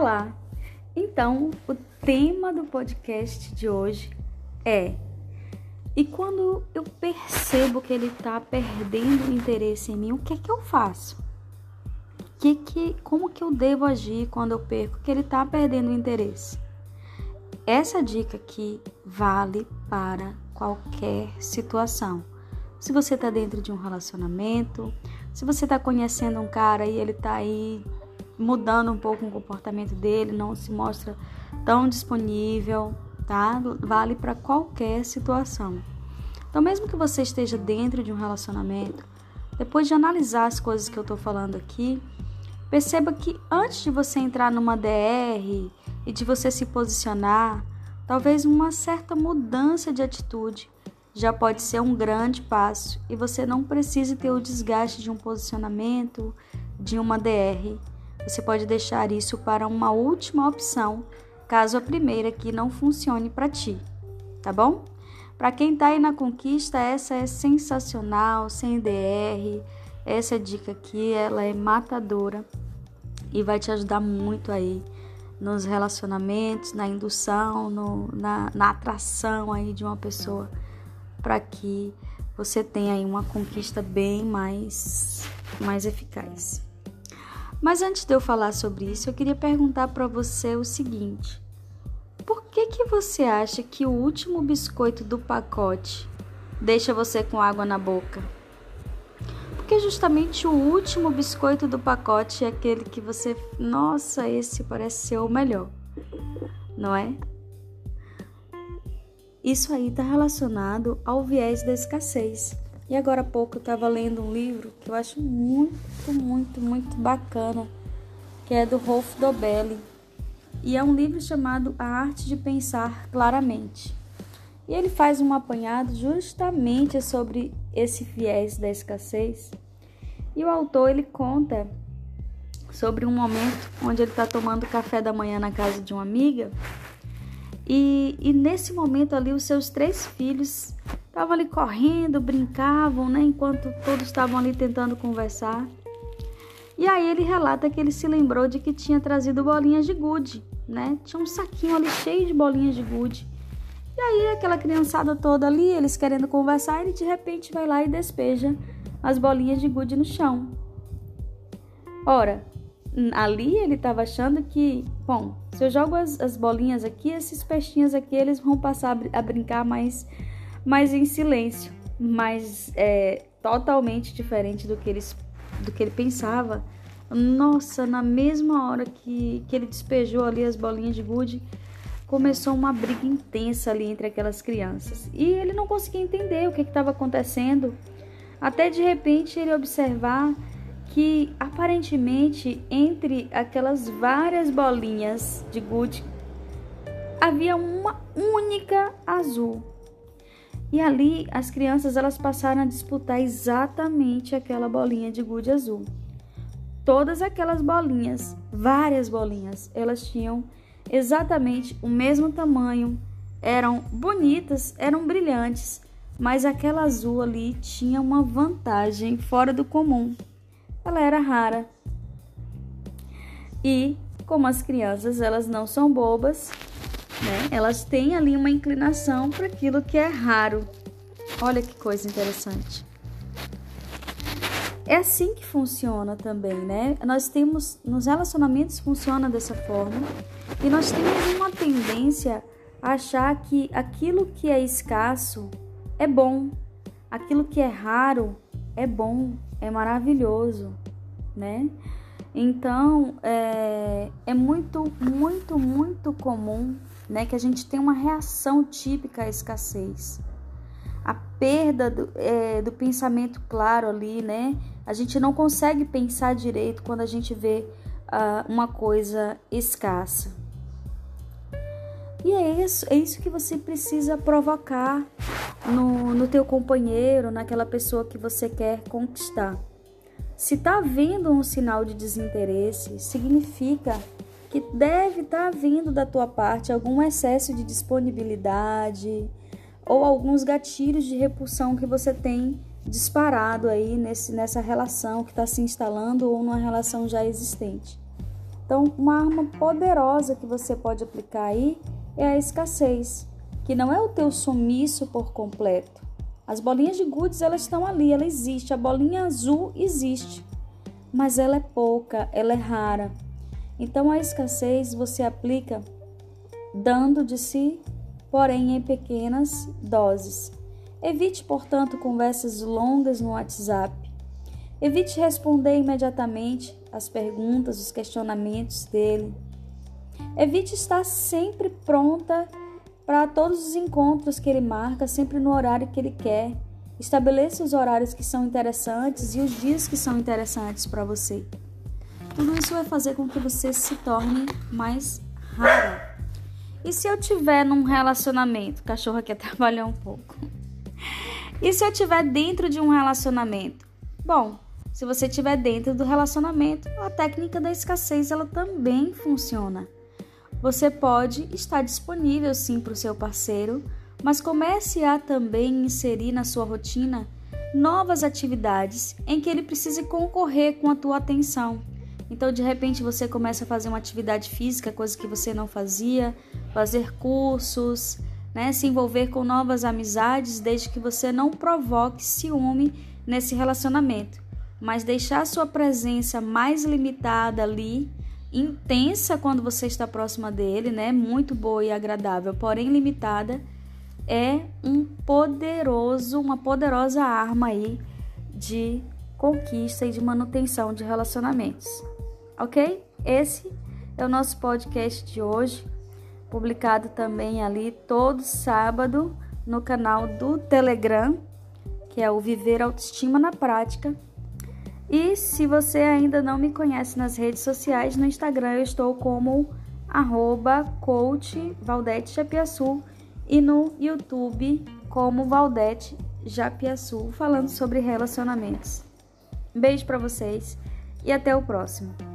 Olá! Então, o tema do podcast de hoje é: e quando eu percebo que ele está perdendo interesse em mim, o que é que eu faço? Que que, como que eu devo agir quando eu perco que ele está perdendo interesse? Essa dica aqui vale para qualquer situação. Se você está dentro de um relacionamento, se você está conhecendo um cara e ele está aí mudando um pouco o comportamento dele, não se mostra tão disponível, tá? Vale para qualquer situação. Então, mesmo que você esteja dentro de um relacionamento, depois de analisar as coisas que eu estou falando aqui, perceba que antes de você entrar numa DR e de você se posicionar, talvez uma certa mudança de atitude já pode ser um grande passo e você não precisa ter o desgaste de um posicionamento, de uma DR você pode deixar isso para uma última opção, caso a primeira aqui não funcione para ti, tá bom? Para quem está aí na conquista, essa é sensacional, sem DR. Essa dica aqui, ela é matadora e vai te ajudar muito aí nos relacionamentos, na indução, no, na, na atração aí de uma pessoa para que você tenha aí uma conquista bem mais, mais eficaz. Mas antes de eu falar sobre isso, eu queria perguntar para você o seguinte: por que que você acha que o último biscoito do pacote deixa você com água na boca? Porque justamente o último biscoito do pacote é aquele que você, nossa, esse parece ser o melhor, não é? Isso aí está relacionado ao viés da escassez. E agora há pouco eu estava lendo um livro que eu acho muito, muito, muito bacana, que é do Rolf Dobelli. E é um livro chamado A Arte de Pensar Claramente. E ele faz um apanhado justamente sobre esse viés da escassez. E o autor ele conta sobre um momento onde ele está tomando café da manhã na casa de uma amiga. E, e nesse momento ali, os seus três filhos Estavam ali correndo, brincavam, né? Enquanto todos estavam ali tentando conversar. E aí ele relata que ele se lembrou de que tinha trazido bolinhas de gude, né? Tinha um saquinho ali cheio de bolinhas de gude. E aí aquela criançada toda ali, eles querendo conversar, ele de repente vai lá e despeja as bolinhas de gude no chão. Ora, ali ele estava achando que, bom, se eu jogo as, as bolinhas aqui, esses peixinhos aqui, eles vão passar a, a brincar mais mas em silêncio, mas é totalmente diferente do que, eles, do que ele pensava. Nossa, na mesma hora que, que ele despejou ali as bolinhas de gude, começou uma briga intensa ali entre aquelas crianças. E ele não conseguia entender o que estava acontecendo, até de repente ele observar que aparentemente entre aquelas várias bolinhas de gude havia uma única azul. E ali as crianças elas passaram a disputar exatamente aquela bolinha de gude azul. Todas aquelas bolinhas, várias bolinhas, elas tinham exatamente o mesmo tamanho, eram bonitas, eram brilhantes, mas aquela azul ali tinha uma vantagem fora do comum. Ela era rara. E como as crianças elas não são bobas, né? Elas têm ali uma inclinação para aquilo que é raro. Olha que coisa interessante. É assim que funciona também, né? Nós temos nos relacionamentos funciona dessa forma e nós temos uma tendência a achar que aquilo que é escasso é bom, aquilo que é raro é bom, é maravilhoso, né? Então é, é muito, muito, muito comum né, que a gente tem uma reação típica à escassez. A perda do, é, do pensamento claro ali, né? A gente não consegue pensar direito quando a gente vê uh, uma coisa escassa. E é isso, é isso que você precisa provocar no, no teu companheiro, naquela pessoa que você quer conquistar. Se tá havendo um sinal de desinteresse, significa que deve estar tá vindo da tua parte algum excesso de disponibilidade ou alguns gatilhos de repulsão que você tem disparado aí nesse, nessa relação que está se instalando ou numa relação já existente. Então, uma arma poderosa que você pode aplicar aí é a escassez, que não é o teu sumiço por completo. As bolinhas de goods, elas estão ali, ela existe, a bolinha azul existe, mas ela é pouca, ela é rara. Então, a escassez você aplica dando de si, porém em pequenas doses. Evite, portanto, conversas longas no WhatsApp. Evite responder imediatamente as perguntas, os questionamentos dele. Evite estar sempre pronta para todos os encontros que ele marca, sempre no horário que ele quer. Estabeleça os horários que são interessantes e os dias que são interessantes para você. Tudo isso vai fazer com que você se torne mais rara. E se eu tiver num relacionamento? O cachorro aqui atrapalhou um pouco. E se eu estiver dentro de um relacionamento? Bom, se você estiver dentro do relacionamento, a técnica da escassez ela também funciona. Você pode estar disponível sim para o seu parceiro, mas comece a também inserir na sua rotina novas atividades em que ele precise concorrer com a tua atenção. Então, de repente, você começa a fazer uma atividade física, coisa que você não fazia, fazer cursos, né? Se envolver com novas amizades, desde que você não provoque ciúme nesse relacionamento, mas deixar sua presença mais limitada ali, intensa quando você está próxima dele, né? Muito boa e agradável, porém limitada, é um poderoso, uma poderosa arma aí de conquista e de manutenção de relacionamentos. OK? Esse é o nosso podcast de hoje publicado também ali todo sábado no canal do Telegram, que é o Viver Autoestima na Prática. E se você ainda não me conhece nas redes sociais, no Instagram eu estou como arroba coach Valdete Japiaçu e no YouTube como Valdete Japiaçu, falando sobre relacionamentos. Beijo para vocês e até o próximo.